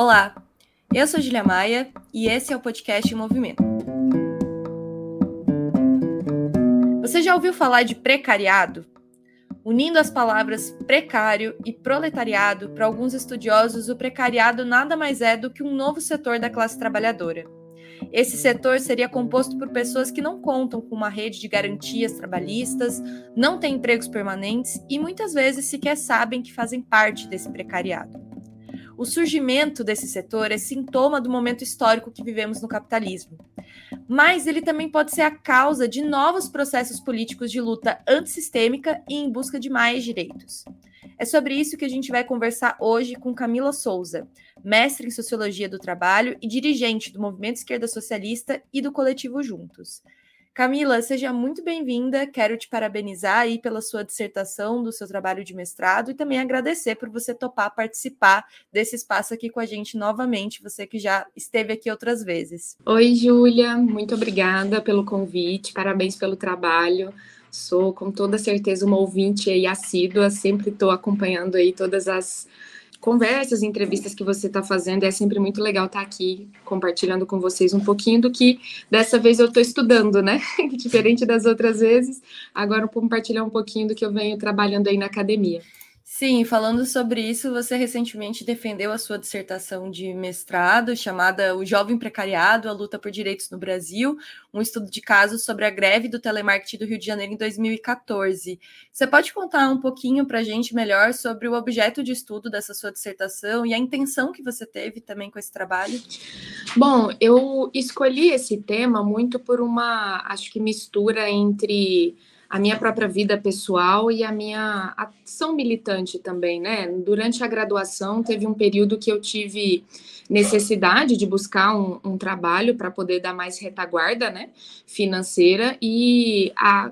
Olá, eu sou Julia Maia e esse é o podcast em Movimento. Você já ouviu falar de precariado? Unindo as palavras precário e proletariado, para alguns estudiosos, o precariado nada mais é do que um novo setor da classe trabalhadora. Esse setor seria composto por pessoas que não contam com uma rede de garantias trabalhistas, não têm empregos permanentes e muitas vezes sequer sabem que fazem parte desse precariado. O surgimento desse setor é sintoma do momento histórico que vivemos no capitalismo. Mas ele também pode ser a causa de novos processos políticos de luta antissistêmica e em busca de mais direitos. É sobre isso que a gente vai conversar hoje com Camila Souza, mestre em Sociologia do Trabalho e dirigente do Movimento Esquerda Socialista e do Coletivo Juntos. Camila, seja muito bem-vinda. Quero te parabenizar aí pela sua dissertação, do seu trabalho de mestrado e também agradecer por você topar participar desse espaço aqui com a gente novamente, você que já esteve aqui outras vezes. Oi, Júlia, muito obrigada pelo convite, parabéns pelo trabalho. Sou com toda certeza uma ouvinte aí assídua, sempre estou acompanhando aí todas as conversas, entrevistas que você está fazendo. É sempre muito legal estar tá aqui compartilhando com vocês um pouquinho do que dessa vez eu estou estudando, né? Diferente das outras vezes, agora vou compartilhar um pouquinho do que eu venho trabalhando aí na academia. Sim, falando sobre isso, você recentemente defendeu a sua dissertação de mestrado chamada O Jovem Precariado, a Luta por Direitos no Brasil, um estudo de casos sobre a greve do telemarketing do Rio de Janeiro em 2014. Você pode contar um pouquinho para a gente melhor sobre o objeto de estudo dessa sua dissertação e a intenção que você teve também com esse trabalho? Bom, eu escolhi esse tema muito por uma, acho que mistura entre a minha própria vida pessoal e a minha ação militante também, né? Durante a graduação, teve um período que eu tive necessidade de buscar um, um trabalho para poder dar mais retaguarda, né, financeira e a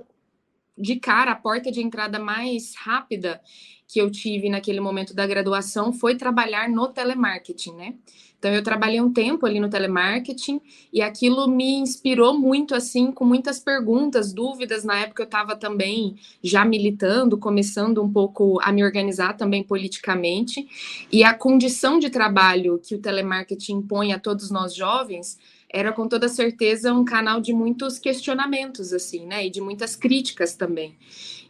de cara a porta de entrada mais rápida que eu tive naquele momento da graduação foi trabalhar no telemarketing, né? Então eu trabalhei um tempo ali no telemarketing e aquilo me inspirou muito assim, com muitas perguntas, dúvidas. Na época eu estava também já militando, começando um pouco a me organizar também politicamente. E a condição de trabalho que o telemarketing impõe a todos nós jovens era com toda certeza um canal de muitos questionamentos assim, né? E de muitas críticas também.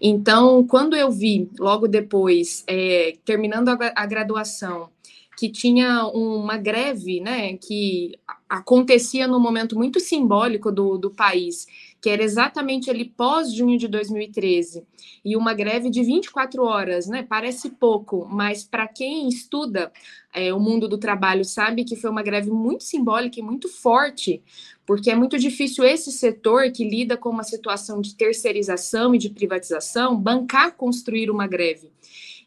Então, quando eu vi logo depois, é, terminando a, a graduação, que tinha uma greve, né, que acontecia num momento muito simbólico do, do país, que era exatamente ali pós junho de 2013, e uma greve de 24 horas, né, parece pouco, mas para quem estuda é, o mundo do trabalho sabe que foi uma greve muito simbólica e muito forte, porque é muito difícil esse setor que lida com uma situação de terceirização e de privatização bancar construir uma greve.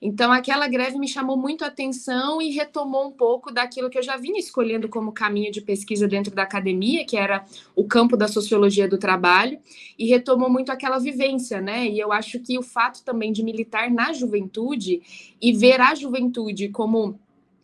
Então, aquela greve me chamou muito a atenção e retomou um pouco daquilo que eu já vinha escolhendo como caminho de pesquisa dentro da academia, que era o campo da sociologia do trabalho, e retomou muito aquela vivência, né? E eu acho que o fato também de militar na juventude e ver a juventude como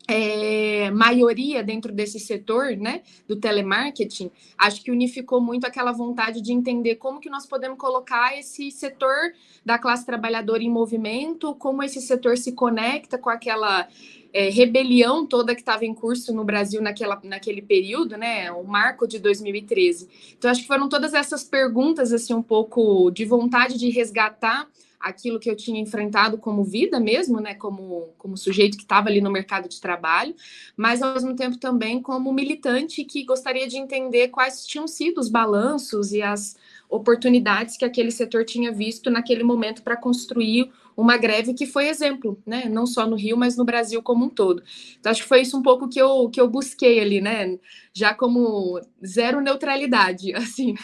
é, maioria dentro desse setor, né, do telemarketing, acho que unificou muito aquela vontade de entender como que nós podemos colocar esse setor da classe trabalhadora em movimento, como esse setor se conecta com aquela é, rebelião toda que estava em curso no Brasil naquela, naquele período, né, o marco de 2013. Então, acho que foram todas essas perguntas, assim, um pouco de vontade de resgatar aquilo que eu tinha enfrentado como vida mesmo, né, como, como sujeito que estava ali no mercado de trabalho, mas ao mesmo tempo também como militante que gostaria de entender quais tinham sido os balanços e as oportunidades que aquele setor tinha visto naquele momento para construir uma greve que foi exemplo, né? Não só no Rio, mas no Brasil como um todo. Então, acho que foi isso um pouco que eu, que eu busquei ali, né? Já como zero neutralidade, assim.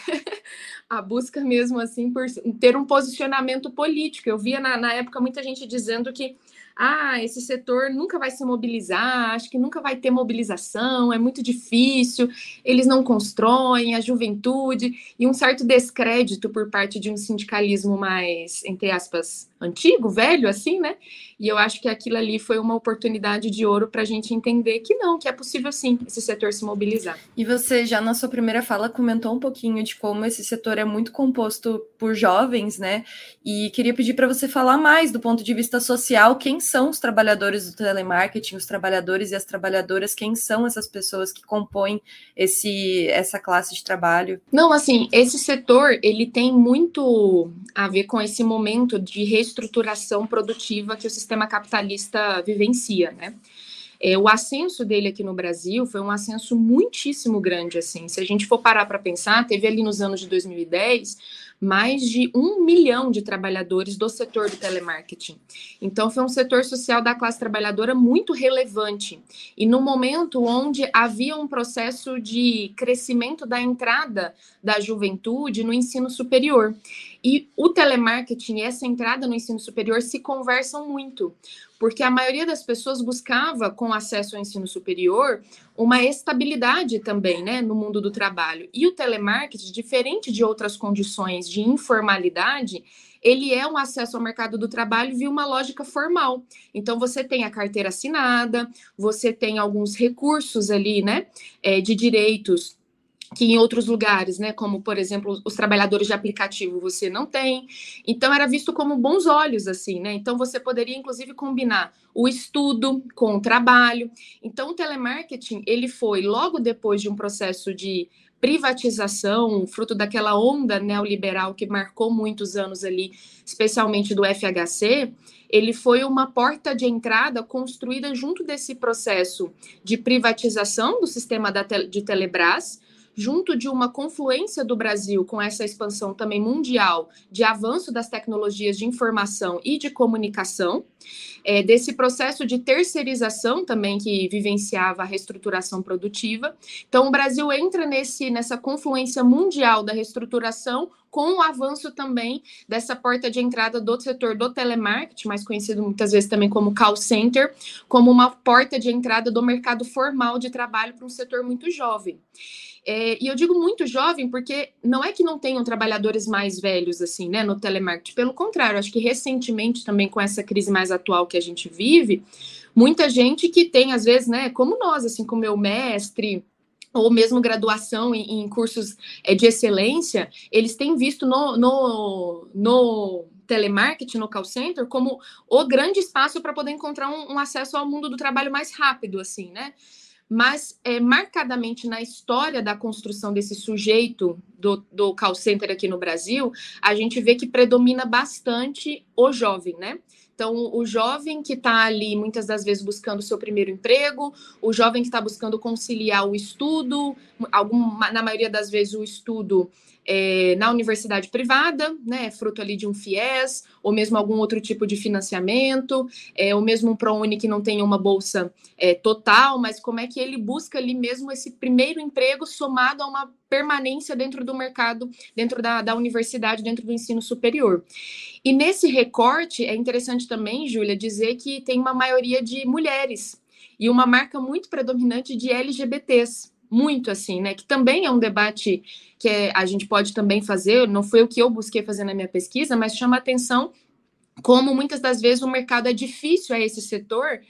a busca mesmo, assim, por ter um posicionamento político. Eu via na, na época muita gente dizendo que ah, esse setor nunca vai se mobilizar, acho que nunca vai ter mobilização, é muito difícil, eles não constroem, a juventude, e um certo descrédito por parte de um sindicalismo mais, entre aspas, antigo, velho, assim, né? E eu acho que aquilo ali foi uma oportunidade de ouro para a gente entender que não, que é possível sim esse setor se mobilizar. E você já na sua primeira fala comentou um pouquinho de como esse setor é muito composto por jovens, né? E queria pedir para você falar mais do ponto de vista social, quem são os trabalhadores do telemarketing, os trabalhadores e as trabalhadoras, quem são essas pessoas que compõem esse essa classe de trabalho? Não, assim, esse setor ele tem muito a ver com esse momento de reestruturação produtiva que o sistema sistema capitalista vivencia, né? É, o ascenso dele aqui no Brasil foi um ascenso muitíssimo grande, assim. Se a gente for parar para pensar, teve ali nos anos de 2010 mais de um milhão de trabalhadores do setor do telemarketing. Então, foi um setor social da classe trabalhadora muito relevante. E no momento onde havia um processo de crescimento da entrada da juventude no ensino superior. E o telemarketing e essa entrada no ensino superior se conversam muito, porque a maioria das pessoas buscava, com acesso ao ensino superior, uma estabilidade também né, no mundo do trabalho. E o telemarketing, diferente de outras condições de informalidade, ele é um acesso ao mercado do trabalho via uma lógica formal. Então, você tem a carteira assinada, você tem alguns recursos ali, né, é, de direitos que em outros lugares, né, como por exemplo os trabalhadores de aplicativo, você não tem. Então era visto como bons olhos assim, né? Então você poderia inclusive combinar o estudo com o trabalho. Então o telemarketing, ele foi logo depois de um processo de privatização, fruto daquela onda neoliberal que marcou muitos anos ali, especialmente do FHC, ele foi uma porta de entrada construída junto desse processo de privatização do sistema de Telebrás, junto de uma confluência do Brasil com essa expansão também mundial de avanço das tecnologias de informação e de comunicação, é, desse processo de terceirização também que vivenciava a reestruturação produtiva. Então, o Brasil entra nesse, nessa confluência mundial da reestruturação com o avanço também dessa porta de entrada do setor do telemarketing, mais conhecido muitas vezes também como call center, como uma porta de entrada do mercado formal de trabalho para um setor muito jovem. É, e eu digo muito jovem porque não é que não tenham trabalhadores mais velhos assim, né, no telemarketing. Pelo contrário, acho que recentemente também com essa crise mais atual que a gente vive, muita gente que tem às vezes, né, como nós, assim, como meu mestre, ou mesmo graduação em, em cursos é, de excelência, eles têm visto no, no, no telemarketing, no call center, como o grande espaço para poder encontrar um, um, acesso ao mundo do trabalho mais rápido, assim, né? Mas é, marcadamente na história da construção desse sujeito do, do call center aqui no Brasil, a gente vê que predomina bastante o jovem, né? Então, o jovem que está ali muitas das vezes buscando o seu primeiro emprego, o jovem que está buscando conciliar o estudo, na maioria das vezes o estudo é, na universidade privada, né, fruto ali de um FIES, ou mesmo algum outro tipo de financiamento, é, ou mesmo um ProUni que não tenha uma bolsa é, total, mas como é que ele busca ali mesmo esse primeiro emprego somado a uma permanência dentro do mercado, dentro da, da universidade, dentro do ensino superior. E nesse recorte, é interessante também, Júlia, dizer que tem uma maioria de mulheres e uma marca muito predominante de LGBTs muito assim, né? Que também é um debate que é, a gente pode também fazer, não foi o que eu busquei fazer na minha pesquisa, mas chama atenção como muitas das vezes o mercado é difícil a esse setor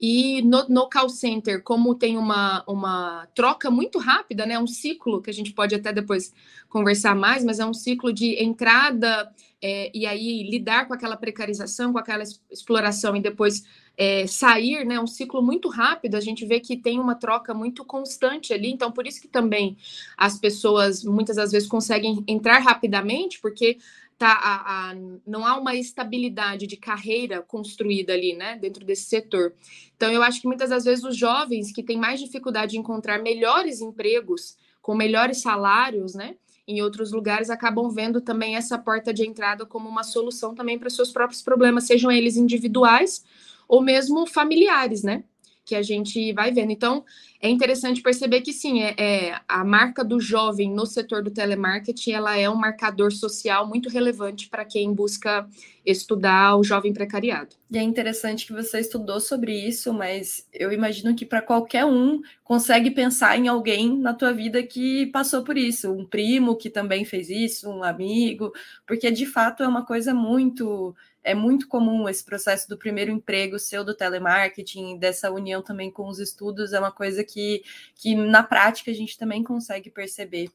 e no, no, call center, como tem uma, uma troca muito rápida, né? Um ciclo que a gente pode até depois conversar mais, mas é um ciclo de entrada é, e aí lidar com aquela precarização, com aquela exploração e depois é, sair, né, um ciclo muito rápido, a gente vê que tem uma troca muito constante ali, então por isso que também as pessoas muitas das vezes conseguem entrar rapidamente, porque tá, a, a, não há uma estabilidade de carreira construída ali, né, dentro desse setor. Então eu acho que muitas das vezes os jovens que têm mais dificuldade de encontrar melhores empregos, com melhores salários, né, em outros lugares acabam vendo também essa porta de entrada como uma solução também para seus próprios problemas, sejam eles individuais ou mesmo familiares, né? Que a gente vai vendo. Então, é interessante perceber que sim, é, é, a marca do jovem no setor do telemarketing, ela é um marcador social muito relevante para quem busca estudar o jovem precariado. E é interessante que você estudou sobre isso, mas eu imagino que para qualquer um consegue pensar em alguém na tua vida que passou por isso, um primo que também fez isso, um amigo, porque de fato é uma coisa muito é muito comum esse processo do primeiro emprego ser o do telemarketing, dessa união também com os estudos, é uma coisa que, que na prática a gente também consegue perceber.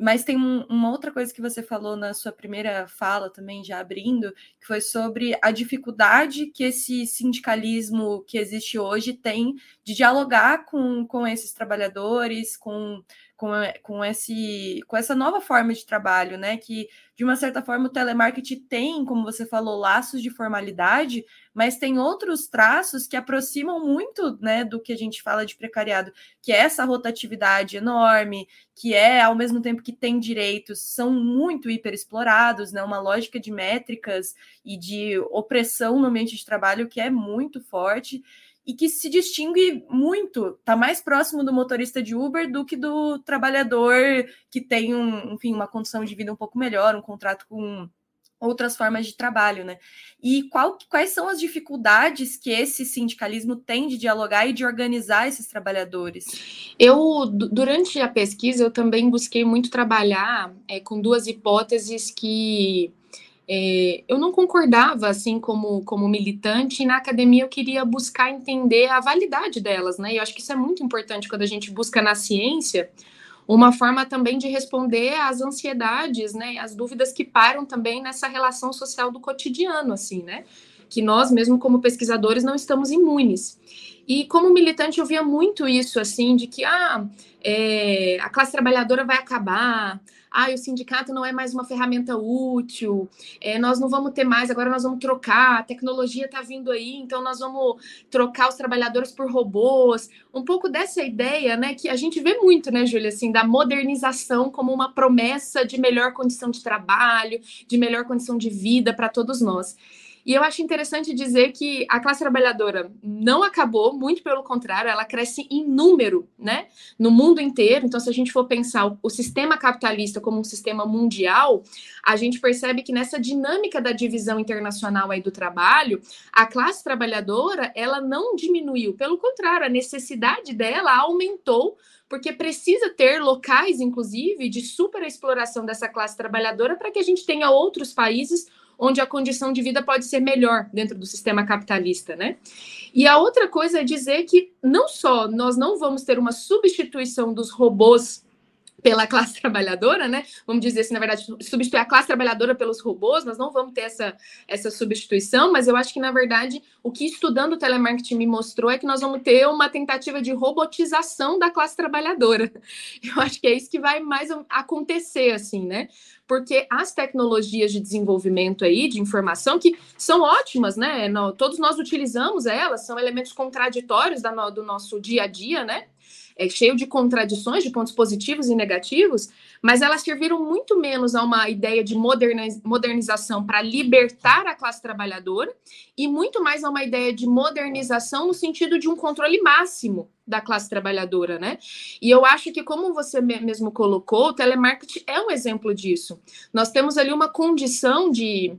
Mas tem um, uma outra coisa que você falou na sua primeira fala também, já abrindo, que foi sobre a dificuldade que esse sindicalismo que existe hoje tem de dialogar com, com esses trabalhadores, com com, com, esse, com essa nova forma de trabalho, né? Que, de uma certa forma, o telemarketing tem, como você falou, laços de formalidade, mas tem outros traços que aproximam muito né, do que a gente fala de precariado, que é essa rotatividade enorme, que é, ao mesmo tempo que tem direitos, são muito hiperexplorados, né? Uma lógica de métricas e de opressão no ambiente de trabalho que é muito forte e que se distingue muito, está mais próximo do motorista de Uber do que do trabalhador que tem um, enfim, uma condição de vida um pouco melhor, um contrato com outras formas de trabalho, né? E qual, quais são as dificuldades que esse sindicalismo tem de dialogar e de organizar esses trabalhadores? Eu, durante a pesquisa, eu também busquei muito trabalhar é, com duas hipóteses que é, eu não concordava, assim, como, como militante, e na academia eu queria buscar entender a validade delas, né? E eu acho que isso é muito importante quando a gente busca na ciência uma forma também de responder às ansiedades, né? As dúvidas que param também nessa relação social do cotidiano, assim, né? Que nós, mesmo como pesquisadores, não estamos imunes. E como militante, eu via muito isso, assim, de que, ah, é, a classe trabalhadora vai acabar, ah, o sindicato não é mais uma ferramenta útil, é, nós não vamos ter mais, agora nós vamos trocar, a tecnologia está vindo aí, então nós vamos trocar os trabalhadores por robôs. Um pouco dessa ideia, né, que a gente vê muito, né, Júlia, assim, da modernização como uma promessa de melhor condição de trabalho, de melhor condição de vida para todos nós. E eu acho interessante dizer que a classe trabalhadora não acabou, muito pelo contrário, ela cresce em número, né? No mundo inteiro. Então, se a gente for pensar o sistema capitalista como um sistema mundial, a gente percebe que nessa dinâmica da divisão internacional aí do trabalho, a classe trabalhadora, ela não diminuiu, pelo contrário, a necessidade dela aumentou porque precisa ter locais, inclusive, de superexploração dessa classe trabalhadora para que a gente tenha outros países onde a condição de vida pode ser melhor dentro do sistema capitalista, né? E a outra coisa é dizer que não só nós não vamos ter uma substituição dos robôs pela classe trabalhadora, né? Vamos dizer assim, na verdade, substituir a classe trabalhadora pelos robôs, nós não vamos ter essa, essa substituição, mas eu acho que, na verdade, o que estudando o telemarketing me mostrou é que nós vamos ter uma tentativa de robotização da classe trabalhadora. Eu acho que é isso que vai mais acontecer, assim, né? porque as tecnologias de desenvolvimento aí, de informação, que são ótimas, né? todos nós utilizamos elas, são elementos contraditórios do nosso dia a dia, né? É cheio de contradições, de pontos positivos e negativos, mas elas serviram muito menos a uma ideia de modernização para libertar a classe trabalhadora e muito mais a uma ideia de modernização no sentido de um controle máximo da classe trabalhadora, né? E eu acho que, como você mesmo colocou, o telemarketing é um exemplo disso. Nós temos ali uma condição de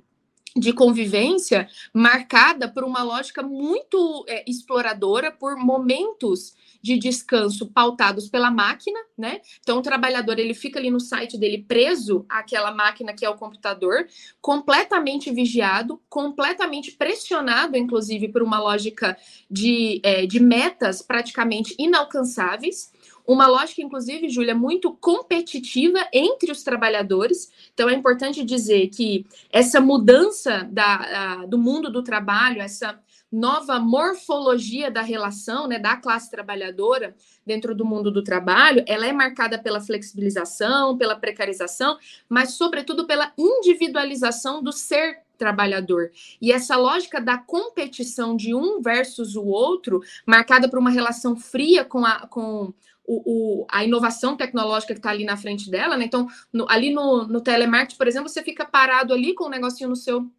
de convivência marcada por uma lógica muito é, exploradora, por momentos de descanso pautados pela máquina, né? Então o trabalhador ele fica ali no site dele preso àquela máquina que é o computador, completamente vigiado, completamente pressionado, inclusive por uma lógica de, é, de metas praticamente inalcançáveis. Uma lógica, inclusive, Júlia, muito competitiva entre os trabalhadores. Então, é importante dizer que essa mudança da, a, do mundo do trabalho, essa nova morfologia da relação, né, da classe trabalhadora dentro do mundo do trabalho, ela é marcada pela flexibilização, pela precarização, mas sobretudo pela individualização do ser trabalhador. E essa lógica da competição de um versus o outro, marcada por uma relação fria com a com o, o, a inovação tecnológica que está ali na frente dela, né? Então, no, ali no, no telemarketing, por exemplo, você fica parado ali com um negocinho no seu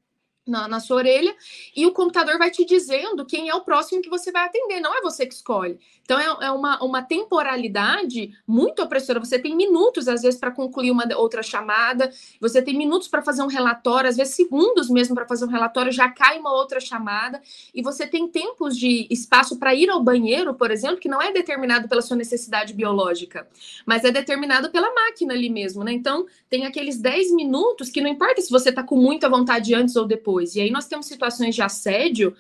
na, na, sua orelha e o computador vai te dizendo quem é o próximo que você vai atender, não é você que escolhe. Então é, é uma, uma temporalidade muito opressora. Você tem minutos, às vezes, para concluir uma outra chamada, você tem minutos para fazer um relatório, às vezes segundos mesmo para fazer um relatório, já cai uma outra chamada, e você tem tempos de espaço para ir ao banheiro, por exemplo, que não é determinado pela sua necessidade biológica, mas é determinado pela máquina ali mesmo, né? Então tem aqueles 10 minutos que não importa se você está com muita vontade antes ou depois depois. E aí nós temos situações de assédio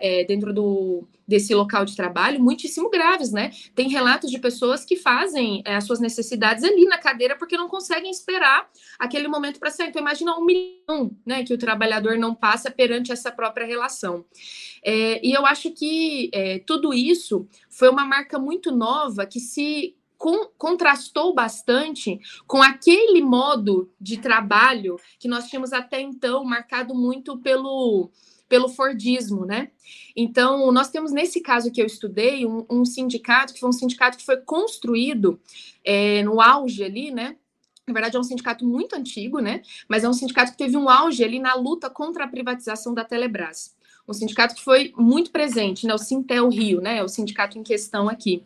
é, dentro do, desse local de trabalho muitíssimo graves, né? Tem relatos de pessoas que fazem é, as suas necessidades ali na cadeira porque não conseguem esperar aquele momento para sair. Então, imagina um milhão né, que o trabalhador não passa perante essa própria relação. É, e eu acho que é, tudo isso foi uma marca muito nova que se com, contrastou bastante com aquele modo de trabalho que nós tínhamos até então marcado muito pelo pelo Fordismo, né? Então, nós temos nesse caso que eu estudei um, um sindicato que foi um sindicato que foi construído é, no auge ali, né? Na verdade, é um sindicato muito antigo, né? Mas é um sindicato que teve um auge ali na luta contra a privatização da Telebrás. Um sindicato que foi muito presente, né? O Sintel Rio, né? O sindicato em questão aqui.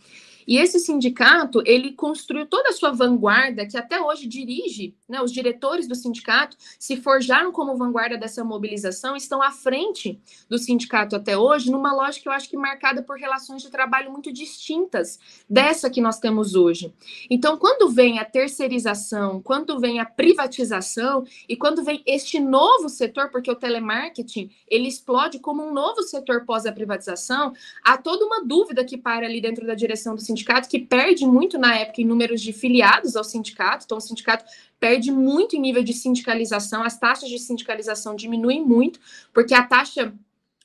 E esse sindicato, ele construiu toda a sua vanguarda, que até hoje dirige, né, os diretores do sindicato se forjaram como vanguarda dessa mobilização, estão à frente do sindicato até hoje, numa lógica, eu acho que marcada por relações de trabalho muito distintas dessa que nós temos hoje. Então, quando vem a terceirização, quando vem a privatização e quando vem este novo setor, porque o telemarketing, ele explode como um novo setor pós a privatização, há toda uma dúvida que para ali dentro da direção do sindicato que perde muito na época em números de filiados ao sindicato, então o sindicato perde muito em nível de sindicalização, as taxas de sindicalização diminuem muito, porque a taxa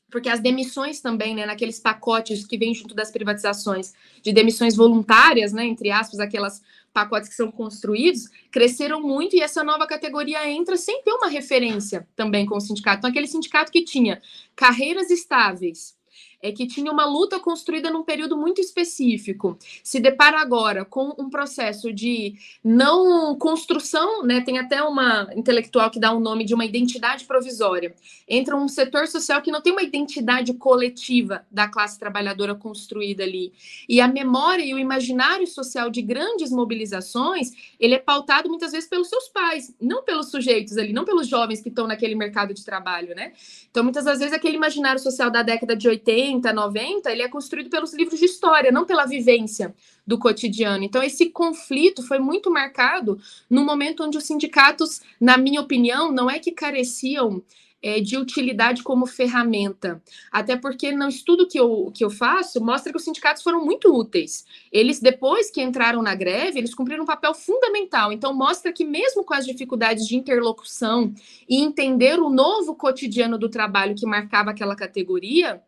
porque as demissões também, né, naqueles pacotes que vêm junto das privatizações, de demissões voluntárias, né, entre aspas, aquelas pacotes que são construídos, cresceram muito e essa nova categoria entra sem ter uma referência também com o sindicato. Então, aquele sindicato que tinha carreiras estáveis, é que tinha uma luta construída num período muito específico, se depara agora com um processo de não construção, né? Tem até uma intelectual que dá o um nome de uma identidade provisória. Entra um setor social que não tem uma identidade coletiva da classe trabalhadora construída ali. E a memória e o imaginário social de grandes mobilizações, ele é pautado muitas vezes pelos seus pais, não pelos sujeitos ali, não pelos jovens que estão naquele mercado de trabalho, né? Então, muitas vezes, aquele imaginário social da década de 80, 80, 90, ele é construído pelos livros de história, não pela vivência do cotidiano. Então, esse conflito foi muito marcado no momento onde os sindicatos, na minha opinião, não é que careciam é, de utilidade como ferramenta. Até porque no estudo que eu, que eu faço, mostra que os sindicatos foram muito úteis. Eles, depois que entraram na greve, eles cumpriram um papel fundamental. Então, mostra que mesmo com as dificuldades de interlocução e entender o novo cotidiano do trabalho que marcava aquela categoria,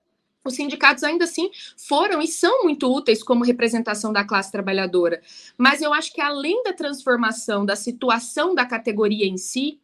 os sindicatos ainda assim foram e são muito úteis como representação da classe trabalhadora. Mas eu acho que além da transformação da situação da categoria em si,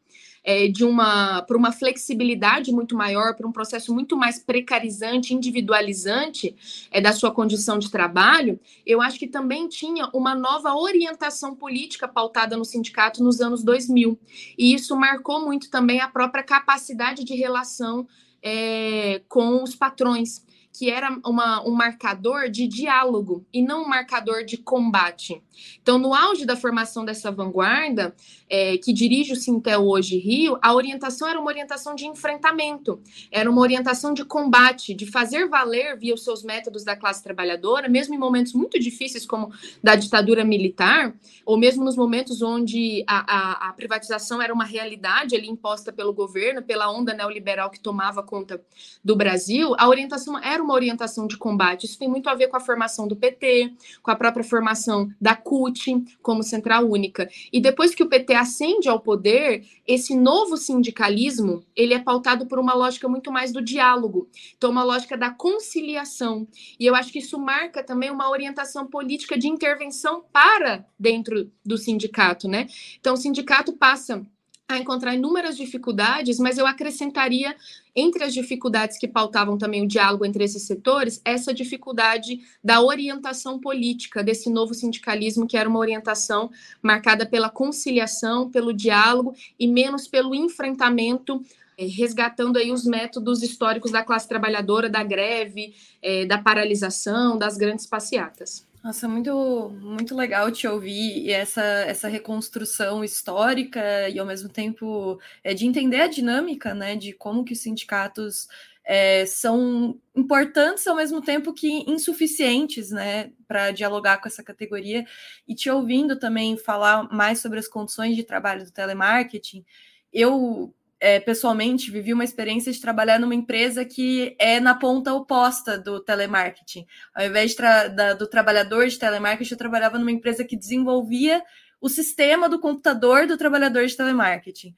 é, de uma para uma flexibilidade muito maior, para um processo muito mais precarizante, individualizante é, da sua condição de trabalho, eu acho que também tinha uma nova orientação política pautada no sindicato nos anos 2000. E isso marcou muito também a própria capacidade de relação é, com os patrões que era uma, um marcador de diálogo e não um marcador de combate. Então, no auge da formação dessa vanguarda, é, que dirige o Sintel hoje Rio, a orientação era uma orientação de enfrentamento, era uma orientação de combate, de fazer valer via os seus métodos da classe trabalhadora, mesmo em momentos muito difíceis como da ditadura militar, ou mesmo nos momentos onde a, a, a privatização era uma realidade ali imposta pelo governo, pela onda neoliberal que tomava conta do Brasil, a orientação era uma orientação de combate. Isso tem muito a ver com a formação do PT, com a própria formação da CUT como central única. E depois que o PT ascende ao poder, esse novo sindicalismo, ele é pautado por uma lógica muito mais do diálogo, então uma lógica da conciliação. E eu acho que isso marca também uma orientação política de intervenção para dentro do sindicato, né? Então o sindicato passa a encontrar inúmeras dificuldades, mas eu acrescentaria entre as dificuldades que pautavam também o diálogo entre esses setores, essa dificuldade da orientação política desse novo sindicalismo, que era uma orientação marcada pela conciliação, pelo diálogo e menos pelo enfrentamento eh, resgatando aí os métodos históricos da classe trabalhadora, da greve, é, da paralisação, das grandes passeatas. Nossa, muito, muito legal te ouvir e essa, essa reconstrução histórica e ao mesmo tempo é, de entender a dinâmica, né, de como que os sindicatos é, são importantes ao mesmo tempo que insuficientes, né, para dialogar com essa categoria. E te ouvindo também falar mais sobre as condições de trabalho do telemarketing, eu é, pessoalmente vivi uma experiência de trabalhar numa empresa que é na ponta oposta do telemarketing. Ao invés tra da, do trabalhador de telemarketing, eu trabalhava numa empresa que desenvolvia o sistema do computador do trabalhador de telemarketing.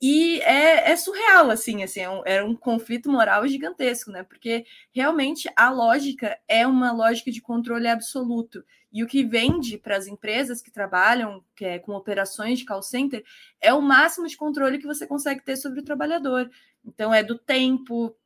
E é, é surreal, assim, assim, é um, era um conflito moral gigantesco, né? Porque realmente a lógica é uma lógica de controle absoluto. E o que vende para as empresas que trabalham que é, com operações de call center é o máximo de controle que você consegue ter sobre o trabalhador. Então, é do tempo,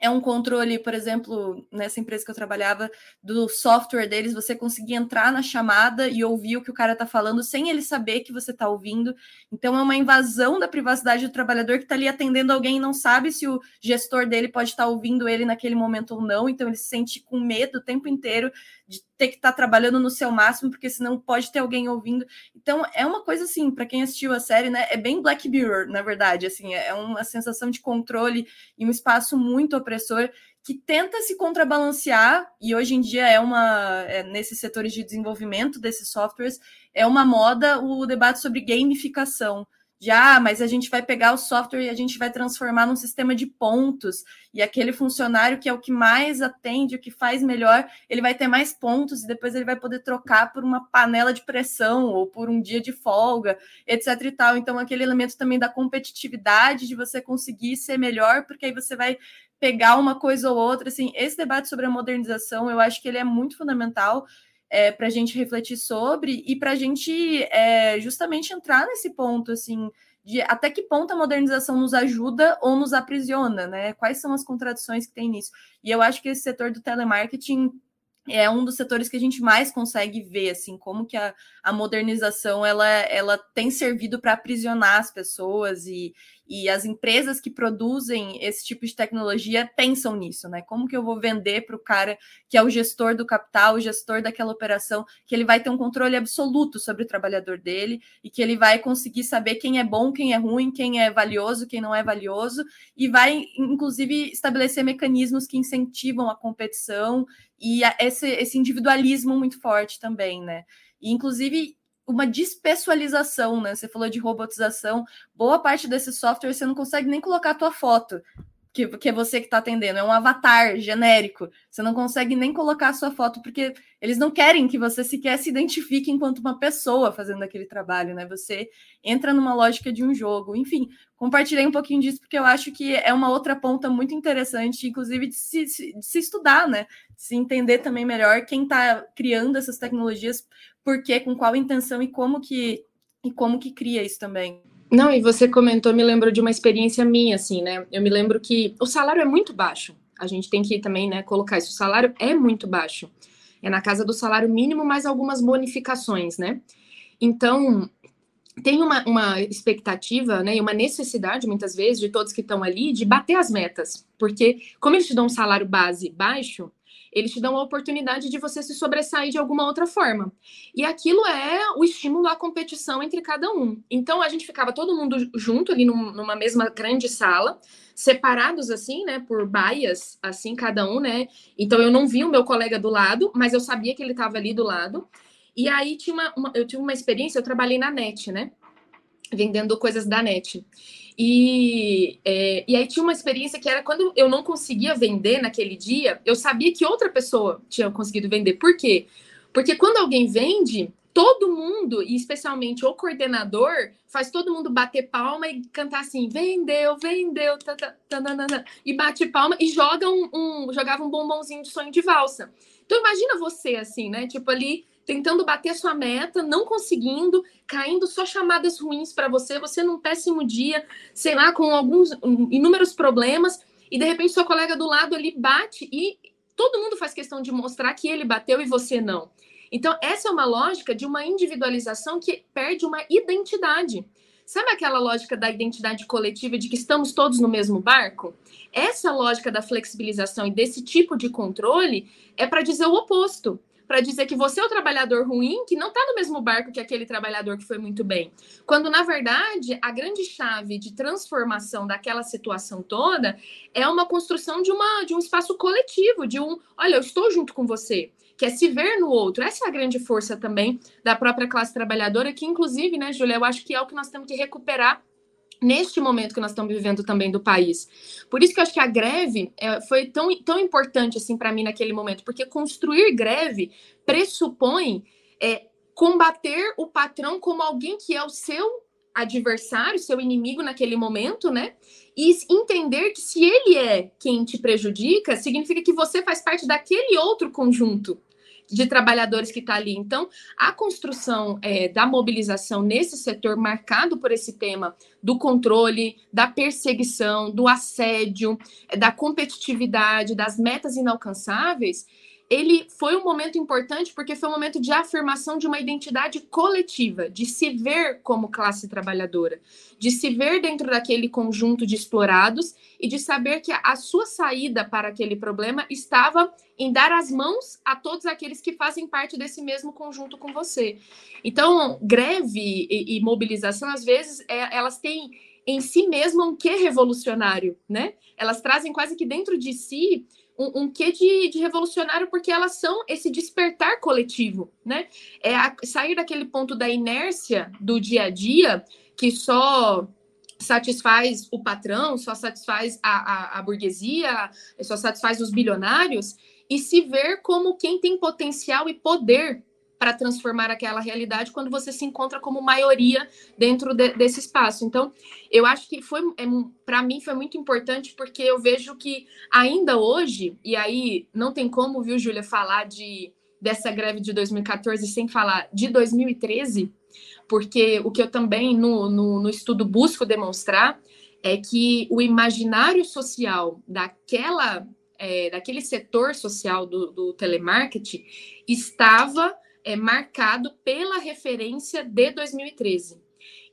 é um controle, por exemplo, nessa empresa que eu trabalhava, do software deles, você conseguir entrar na chamada e ouvir o que o cara está falando sem ele saber que você está ouvindo. Então, é uma invasão da privacidade do trabalhador que está ali atendendo alguém e não sabe se o gestor dele pode estar tá ouvindo ele naquele momento ou não. Então, ele se sente com medo o tempo inteiro de ter que estar tá trabalhando no seu máximo, porque senão pode ter alguém ouvindo. Então, é uma coisa assim, para quem assistiu a série, né? É bem Black Mirror, na verdade. Assim, é uma sensação de controle e um espaço muito opressor que tenta se contrabalancear, e hoje em dia é uma, é, nesses setores de desenvolvimento desses softwares, é uma moda o debate sobre gamificação de ah, mas a gente vai pegar o software e a gente vai transformar num sistema de pontos, e aquele funcionário que é o que mais atende, o que faz melhor, ele vai ter mais pontos e depois ele vai poder trocar por uma panela de pressão ou por um dia de folga, etc e tal. Então aquele elemento também da competitividade de você conseguir ser melhor, porque aí você vai pegar uma coisa ou outra, assim, esse debate sobre a modernização, eu acho que ele é muito fundamental é, para a gente refletir sobre e para a gente é, justamente entrar nesse ponto, assim, de até que ponto a modernização nos ajuda ou nos aprisiona, né? Quais são as contradições que tem nisso? E eu acho que esse setor do telemarketing é um dos setores que a gente mais consegue ver, assim, como que a, a modernização ela, ela tem servido para aprisionar as pessoas e, e as empresas que produzem esse tipo de tecnologia pensam nisso, né? Como que eu vou vender para o cara que é o gestor do capital, o gestor daquela operação, que ele vai ter um controle absoluto sobre o trabalhador dele e que ele vai conseguir saber quem é bom, quem é ruim, quem é valioso, quem não é valioso, e vai, inclusive, estabelecer mecanismos que incentivam a competição e esse, esse individualismo muito forte também, né? E, inclusive, uma despessoalização, né? Você falou de robotização. Boa parte desses softwares você não consegue nem colocar a tua foto, que, que é você que está atendendo. É um avatar genérico. Você não consegue nem colocar a sua foto, porque eles não querem que você sequer se identifique enquanto uma pessoa fazendo aquele trabalho, né? Você entra numa lógica de um jogo. Enfim, compartilhei um pouquinho disso porque eu acho que é uma outra ponta muito interessante, inclusive de se, de se estudar, né? De se entender também melhor quem está criando essas tecnologias, por quê, com qual intenção e como que e como que cria isso também. Não, e você comentou, me lembrou de uma experiência minha, assim, né? Eu me lembro que o salário é muito baixo. A gente tem que também, né, colocar isso. O salário é muito baixo. É na casa do salário mínimo, mais algumas bonificações, né? Então, tem uma, uma expectativa, né, e uma necessidade, muitas vezes, de todos que estão ali, de bater as metas. Porque, como eles te dão um salário base baixo, eles te dão a oportunidade de você se sobressair de alguma outra forma. E aquilo é o estímulo à competição entre cada um. Então a gente ficava todo mundo junto ali num, numa mesma grande sala, separados assim, né, por baias, assim, cada um, né? Então eu não vi o meu colega do lado, mas eu sabia que ele estava ali do lado. E aí tinha uma, uma, eu tive uma experiência, eu trabalhei na net, né? Vendendo coisas da net. E, é, e aí tinha uma experiência que era quando eu não conseguia vender naquele dia, eu sabia que outra pessoa tinha conseguido vender. Por quê? Porque quando alguém vende, todo mundo, e especialmente o coordenador, faz todo mundo bater palma e cantar assim: vendeu, vendeu, tá, tá, tá, e bate palma e joga um, um, jogava um bombonzinho de sonho de valsa. Então imagina você assim, né? Tipo ali tentando bater sua meta, não conseguindo, caindo só chamadas ruins para você, você num péssimo dia, sei lá, com alguns inúmeros problemas, e de repente sua colega do lado ali bate e todo mundo faz questão de mostrar que ele bateu e você não. Então, essa é uma lógica de uma individualização que perde uma identidade. Sabe aquela lógica da identidade coletiva de que estamos todos no mesmo barco? Essa lógica da flexibilização e desse tipo de controle é para dizer o oposto para dizer que você é o trabalhador ruim, que não está no mesmo barco que aquele trabalhador que foi muito bem. Quando, na verdade, a grande chave de transformação daquela situação toda é uma construção de, uma, de um espaço coletivo, de um, olha, eu estou junto com você, que é se ver no outro. Essa é a grande força também da própria classe trabalhadora, que, inclusive, né, Julia, eu acho que é o que nós temos que recuperar neste momento que nós estamos vivendo também do país. Por isso que eu acho que a greve é, foi tão, tão importante assim para mim naquele momento, porque construir greve pressupõe é, combater o patrão como alguém que é o seu adversário, seu inimigo naquele momento, né? E entender que se ele é quem te prejudica, significa que você faz parte daquele outro conjunto de trabalhadores que está ali. Então, a construção é, da mobilização nesse setor marcado por esse tema do controle, da perseguição, do assédio, da competitividade, das metas inalcançáveis, ele foi um momento importante porque foi um momento de afirmação de uma identidade coletiva, de se ver como classe trabalhadora, de se ver dentro daquele conjunto de explorados e de saber que a sua saída para aquele problema estava em dar as mãos a todos aqueles que fazem parte desse mesmo conjunto com você. Então, greve e, e mobilização, às vezes, é, elas têm em si mesmo um quê revolucionário, né? Elas trazem quase que dentro de si um, um quê de, de, revolucionário, porque elas são esse despertar coletivo, né? É a, sair daquele ponto da inércia do dia a dia que só satisfaz o patrão, só satisfaz a, a, a burguesia, só satisfaz os bilionários, e se ver como quem tem potencial e poder para transformar aquela realidade quando você se encontra como maioria dentro de, desse espaço. Então, eu acho que foi, é, para mim, foi muito importante porque eu vejo que ainda hoje, e aí não tem como, viu, Júlia, falar de dessa greve de 2014 sem falar de 2013, porque o que eu também no, no, no estudo busco demonstrar é que o imaginário social daquela é, daquele setor social do, do telemarketing estava é marcado pela referência de 2013.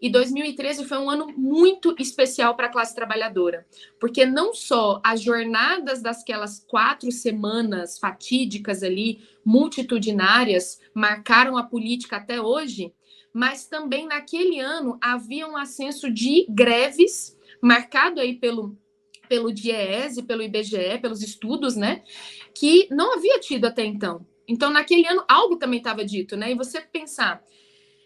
E 2013 foi um ano muito especial para a classe trabalhadora, porque não só as jornadas daquelas quatro semanas fatídicas ali, multitudinárias, marcaram a política até hoje, mas também naquele ano havia um ascenso de greves, marcado aí pelo, pelo DIEESE, pelo IBGE, pelos estudos, né, que não havia tido até então. Então, naquele ano, algo também estava dito, né? E você pensar,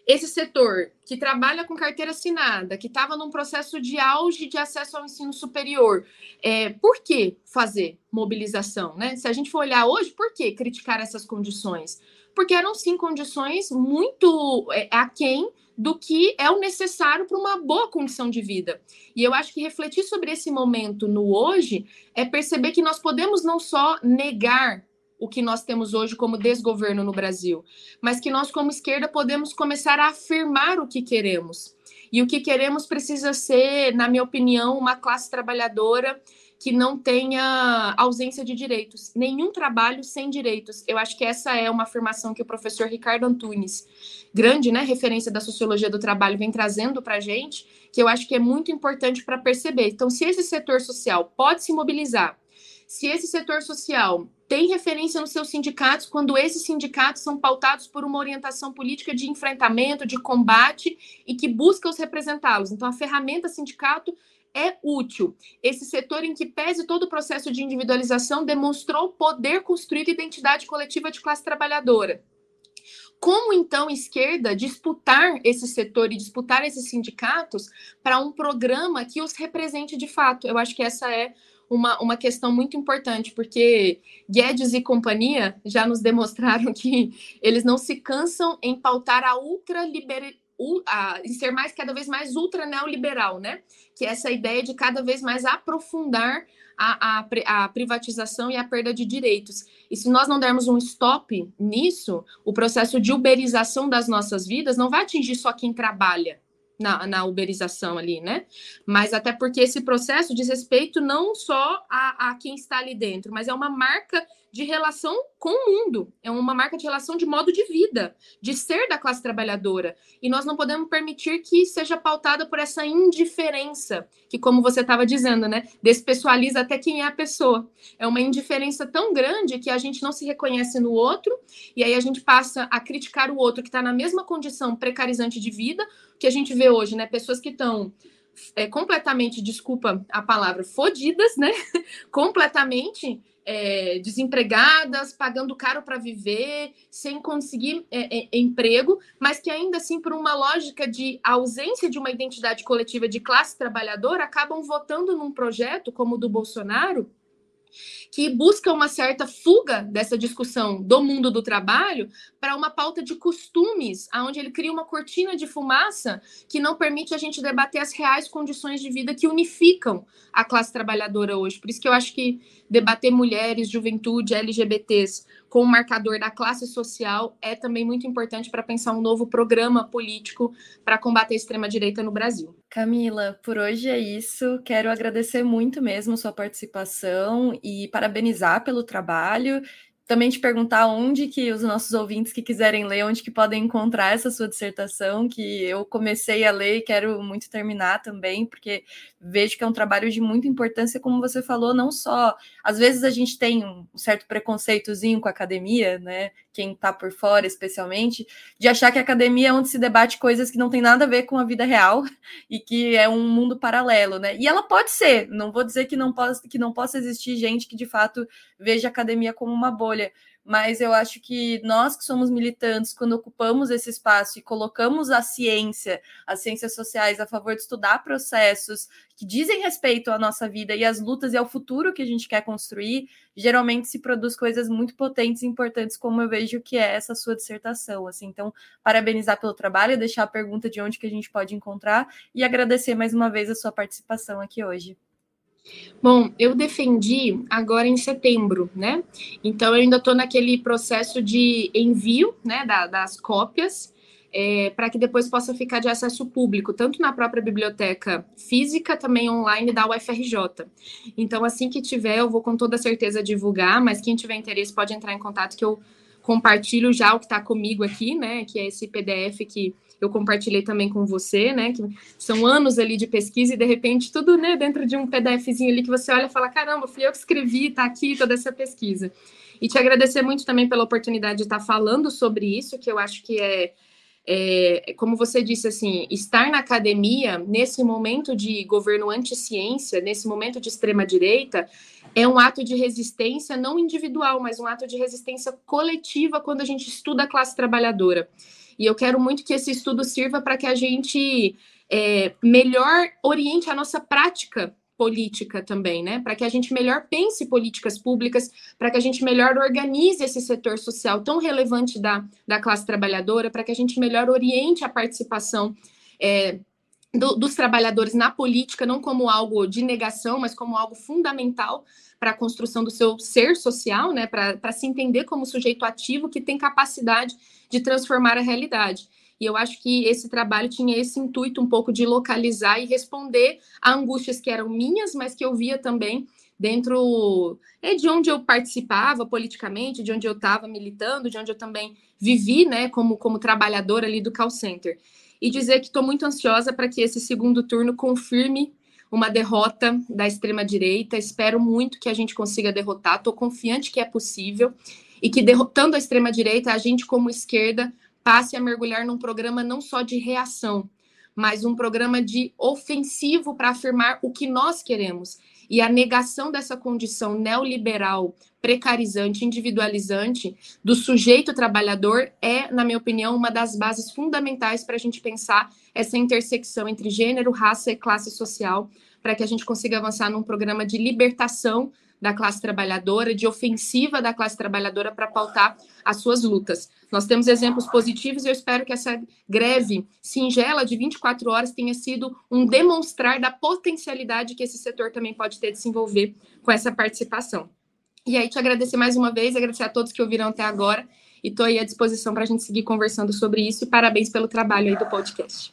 esse setor que trabalha com carteira assinada, que estava num processo de auge de acesso ao ensino superior, é, por que fazer mobilização, né? Se a gente for olhar hoje, por que criticar essas condições? Porque eram, sim, condições muito é, aquém do que é o necessário para uma boa condição de vida. E eu acho que refletir sobre esse momento no hoje é perceber que nós podemos não só negar o que nós temos hoje como desgoverno no Brasil, mas que nós, como esquerda, podemos começar a afirmar o que queremos. E o que queremos precisa ser, na minha opinião, uma classe trabalhadora que não tenha ausência de direitos, nenhum trabalho sem direitos. Eu acho que essa é uma afirmação que o professor Ricardo Antunes, grande né, referência da sociologia do trabalho, vem trazendo para a gente, que eu acho que é muito importante para perceber. Então, se esse setor social pode se mobilizar, se esse setor social tem referência nos seus sindicatos quando esses sindicatos são pautados por uma orientação política de enfrentamento, de combate e que busca os representá-los. Então, a ferramenta sindicato é útil. Esse setor, em que pese todo o processo de individualização, demonstrou poder construir identidade coletiva de classe trabalhadora. Como então esquerda disputar esse setor e disputar esses sindicatos para um programa que os represente de fato? Eu acho que essa é uma, uma questão muito importante, porque Guedes e companhia já nos demonstraram que eles não se cansam em pautar a ultraliberal em ser mais cada vez mais ultra neoliberal, né? Que é essa ideia de cada vez mais aprofundar a, a, a, privatização e a perda de direitos. E se nós não dermos um stop nisso, o processo de uberização das nossas vidas não vai atingir só quem trabalha, na, na uberização ali, né? Mas até porque esse processo diz respeito não só a, a quem está ali dentro, mas é uma marca de relação com o mundo, é uma marca de relação de modo de vida, de ser da classe trabalhadora. E nós não podemos permitir que seja pautada por essa indiferença, que, como você estava dizendo, né, despessoaliza até quem é a pessoa. É uma indiferença tão grande que a gente não se reconhece no outro, e aí a gente passa a criticar o outro que está na mesma condição precarizante de vida, que a gente vê hoje, né? Pessoas que estão é, completamente, desculpa a palavra, fodidas, né? completamente é, desempregadas, pagando caro para viver, sem conseguir é, é, emprego, mas que ainda assim, por uma lógica de ausência de uma identidade coletiva de classe trabalhadora, acabam votando num projeto como o do Bolsonaro, que busca uma certa fuga dessa discussão do mundo do trabalho para uma pauta de costumes, aonde ele cria uma cortina de fumaça que não permite a gente debater as reais condições de vida que unificam a classe trabalhadora hoje. Por isso que eu acho que debater mulheres, juventude, LGBTs com o marcador da classe social é também muito importante para pensar um novo programa político para combater a extrema-direita no Brasil. Camila, por hoje é isso. Quero agradecer muito mesmo sua participação e parabenizar pelo trabalho também te perguntar onde que os nossos ouvintes que quiserem ler, onde que podem encontrar essa sua dissertação, que eu comecei a ler e quero muito terminar também, porque vejo que é um trabalho de muita importância, como você falou, não só, às vezes a gente tem um certo preconceitozinho com a academia, né, quem está por fora especialmente, de achar que a academia é onde se debate coisas que não tem nada a ver com a vida real e que é um mundo paralelo, né, e ela pode ser, não vou dizer que não possa, que não possa existir gente que de fato veja a academia como uma bolha, mas eu acho que nós que somos militantes, quando ocupamos esse espaço e colocamos a ciência, as ciências sociais a favor de estudar processos que dizem respeito à nossa vida e às lutas e ao futuro que a gente quer construir, geralmente se produz coisas muito potentes e importantes, como eu vejo que é essa sua dissertação. Assim, então, parabenizar pelo trabalho, deixar a pergunta de onde que a gente pode encontrar e agradecer mais uma vez a sua participação aqui hoje. Bom, eu defendi agora em setembro, né? Então eu ainda estou naquele processo de envio, né, da, das cópias, é, para que depois possa ficar de acesso público, tanto na própria biblioteca física, também online da UFRJ. Então, assim que tiver, eu vou com toda certeza divulgar, mas quem tiver interesse pode entrar em contato que eu compartilho já o que está comigo aqui, né? Que é esse PDF que eu compartilhei também com você, né? Que são anos ali de pesquisa e de repente tudo, né, dentro de um PDFzinho ali que você olha e fala: caramba, fui eu que escrevi, tá aqui toda essa pesquisa. E te agradecer muito também pela oportunidade de estar falando sobre isso, que eu acho que é, é como você disse, assim, estar na academia nesse momento de governo anti-ciência, nesse momento de extrema-direita, é um ato de resistência não individual, mas um ato de resistência coletiva quando a gente estuda a classe trabalhadora. E eu quero muito que esse estudo sirva para que a gente é, melhor oriente a nossa prática política também, né? Para que a gente melhor pense políticas públicas, para que a gente melhor organize esse setor social tão relevante da, da classe trabalhadora, para que a gente melhor oriente a participação é, do, dos trabalhadores na política, não como algo de negação, mas como algo fundamental para a construção do seu ser social, né? Para se entender como sujeito ativo que tem capacidade de transformar a realidade. E eu acho que esse trabalho tinha esse intuito um pouco de localizar e responder a angústias que eram minhas, mas que eu via também dentro é, de onde eu participava politicamente, de onde eu estava militando, de onde eu também vivi, né, como, como trabalhadora ali do call center. E dizer que estou muito ansiosa para que esse segundo turno confirme uma derrota da extrema-direita. Espero muito que a gente consiga derrotar. Estou confiante que é possível e que derrotando a extrema-direita, a gente, como esquerda, passe a mergulhar num programa não só de reação, mas um programa de ofensivo para afirmar o que nós queremos. E a negação dessa condição neoliberal, precarizante, individualizante do sujeito trabalhador é, na minha opinião, uma das bases fundamentais para a gente pensar essa intersecção entre gênero, raça e classe social, para que a gente consiga avançar num programa de libertação da classe trabalhadora, de ofensiva da classe trabalhadora para pautar as suas lutas. Nós temos exemplos positivos e eu espero que essa greve singela de 24 horas tenha sido um demonstrar da potencialidade que esse setor também pode ter de se envolver com essa participação. E aí, te agradecer mais uma vez, agradecer a todos que ouviram até agora e estou aí à disposição para a gente seguir conversando sobre isso e parabéns pelo trabalho aí do podcast.